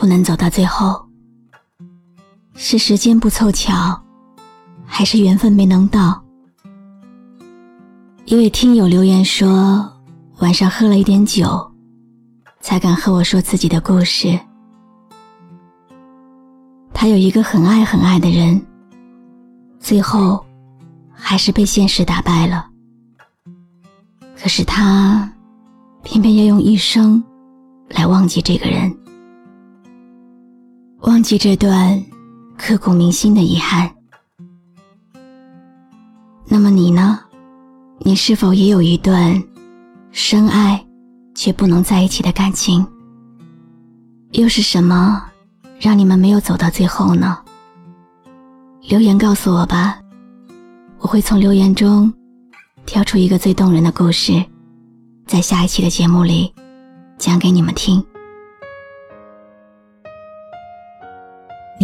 不能走到最后？是时间不凑巧，还是缘分没能到？一位听友留言说，晚上喝了一点酒，才敢和我说自己的故事。他有一个很爱很爱的人，最后还是被现实打败了。可是他偏偏要用一生。来忘记这个人，忘记这段刻骨铭心的遗憾。那么你呢？你是否也有一段深爱却不能在一起的感情？又是什么让你们没有走到最后呢？留言告诉我吧，我会从留言中挑出一个最动人的故事，在下一期的节目里。讲给你们听。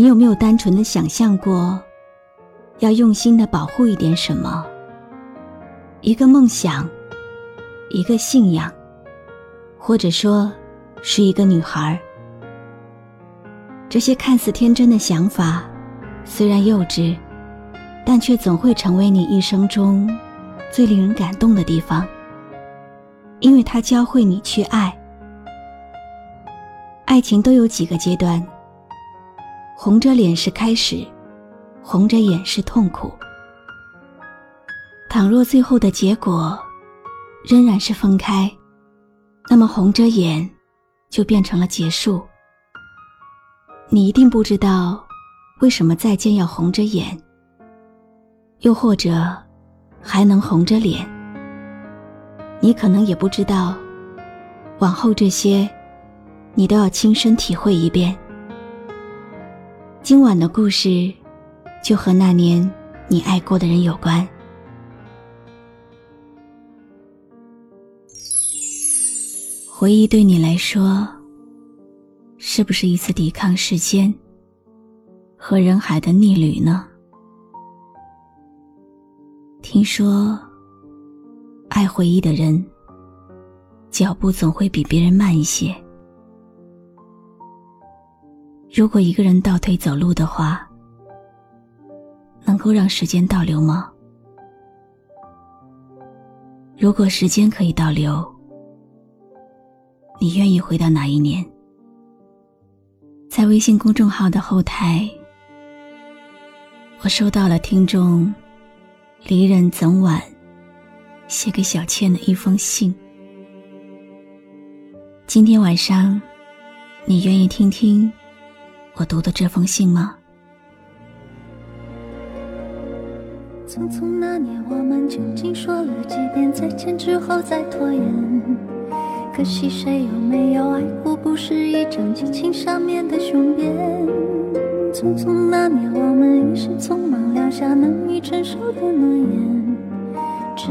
你有没有单纯的想象过，要用心的保护一点什么？一个梦想，一个信仰，或者说是一个女孩。这些看似天真的想法，虽然幼稚，但却总会成为你一生中最令人感动的地方，因为它教会你去爱。爱情都有几个阶段，红着脸是开始，红着眼是痛苦。倘若最后的结果仍然是分开，那么红着眼就变成了结束。你一定不知道为什么再见要红着眼，又或者还能红着脸。你可能也不知道，往后这些。你都要亲身体会一遍。今晚的故事，就和那年你爱过的人有关。回忆对你来说，是不是一次抵抗时间和人海的逆旅呢？听说，爱回忆的人，脚步总会比别人慢一些。如果一个人倒退走路的话，能够让时间倒流吗？如果时间可以倒流，你愿意回到哪一年？在微信公众号的后台，我收到了听众离人怎晚写给小倩的一封信。今天晚上，你愿意听听？我读的这封信吗？匆匆那年，我们究竟说了几遍再见之后再拖延？可惜谁有没有爱过？不是一张激情上面的雄辩。匆匆那年，我们一时匆忙撂下难以承受的诺言，只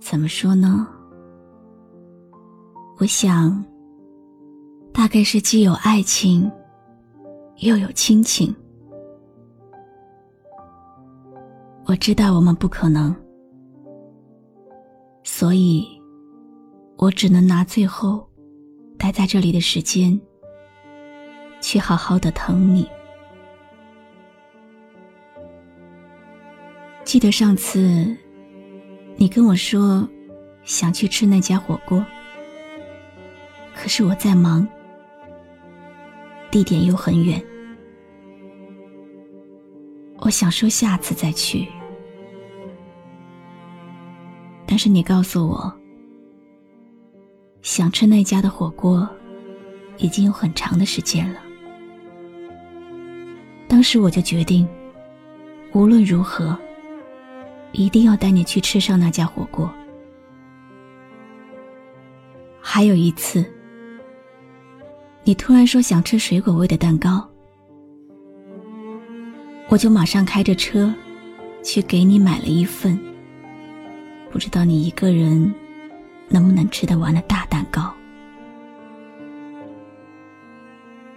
怎么说呢？我想，大概是既有爱情，又有亲情。我知道我们不可能，所以，我只能拿最后待在这里的时间，去好好的疼你。记得上次，你跟我说想去吃那家火锅，可是我在忙，地点又很远。我想说下次再去，但是你告诉我，想吃那家的火锅已经有很长的时间了。当时我就决定，无论如何。一定要带你去吃上那家火锅。还有一次，你突然说想吃水果味的蛋糕，我就马上开着车去给你买了一份，不知道你一个人能不能吃得完的大蛋糕。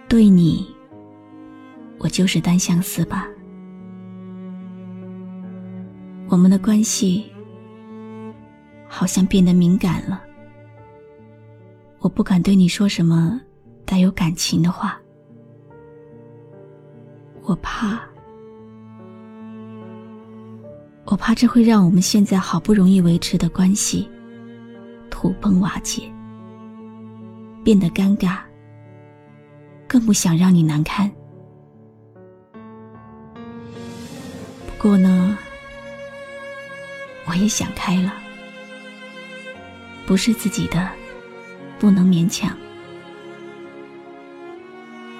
对你，我就是单相思吧。我们的关系好像变得敏感了，我不敢对你说什么带有感情的话，我怕，我怕这会让我们现在好不容易维持的关系土崩瓦解，变得尴尬，更不想让你难堪。不过呢。我也想开了，不是自己的，不能勉强。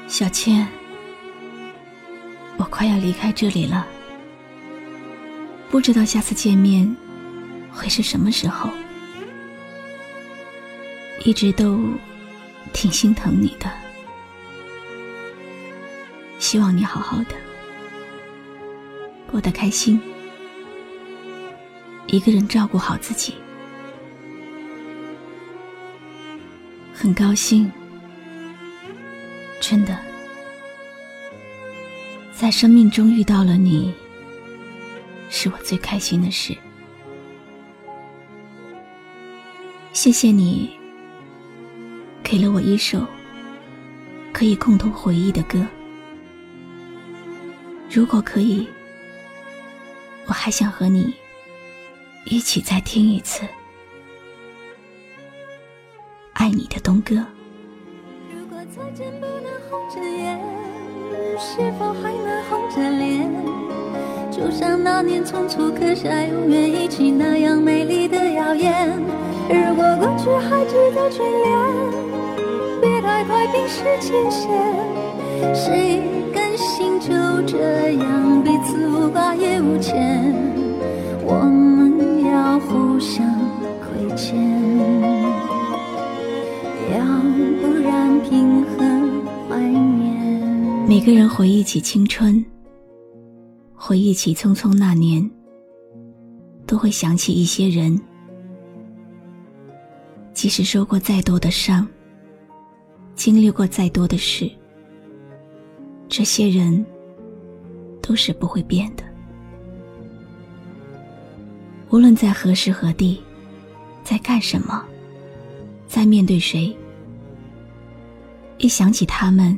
小倩，我快要离开这里了，不知道下次见面会是什么时候。一直都挺心疼你的，希望你好好的，过得开心。一个人照顾好自己，很高兴，真的，在生命中遇到了你，是我最开心的事。谢谢你，给了我一首可以共同回忆的歌。如果可以，我还想和你。一起再听一次，爱你的东哥。如果再见不能红着眼，是否还能红着脸？就像那年匆促刻下永远一起那样美丽的谣言。如果过去还值得眷恋，别太快冰释前嫌。谁甘心就这样彼此无挂也无牵？我们。要互相亏欠，要不然凭何怀念？每个人回忆起青春，回忆起匆匆那年，都会想起一些人。即使受过再多的伤，经历过再多的事，这些人都是不会变的。无论在何时何地，在干什么，在面对谁，一想起他们，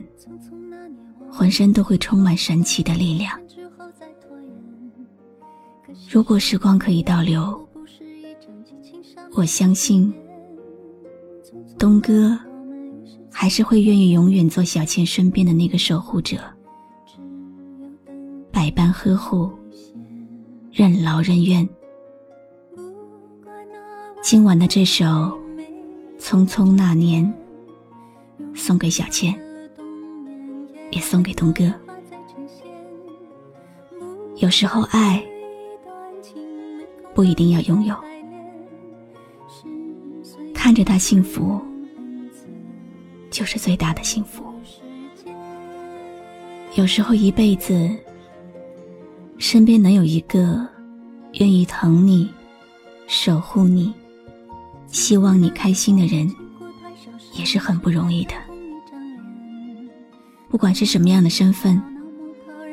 浑身都会充满神奇的力量。如果时光可以倒流，我相信东哥还是会愿意永远做小倩身边的那个守护者，百般呵护，任劳任怨。今晚的这首《匆匆那年》，送给小倩，也送给东哥。有时候，爱不一定要拥有，看着他幸福，就是最大的幸福。有时候一辈子，身边能有一个愿意疼你、守护你、希望你开心的人，也是很不容易的。不管是什么样的身份，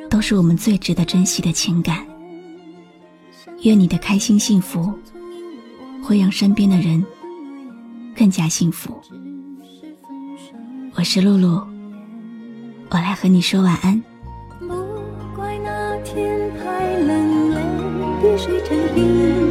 都是我们最值得珍惜的情感。愿你的开心幸福，会让身边的人更加幸福。我是露露。我来和你说晚安。不怪那天太冷，泪滴水成冰，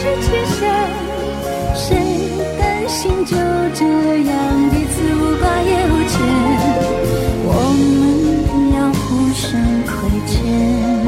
是欠谁，谁担心就这样彼此无挂也无牵？我们要互相亏欠。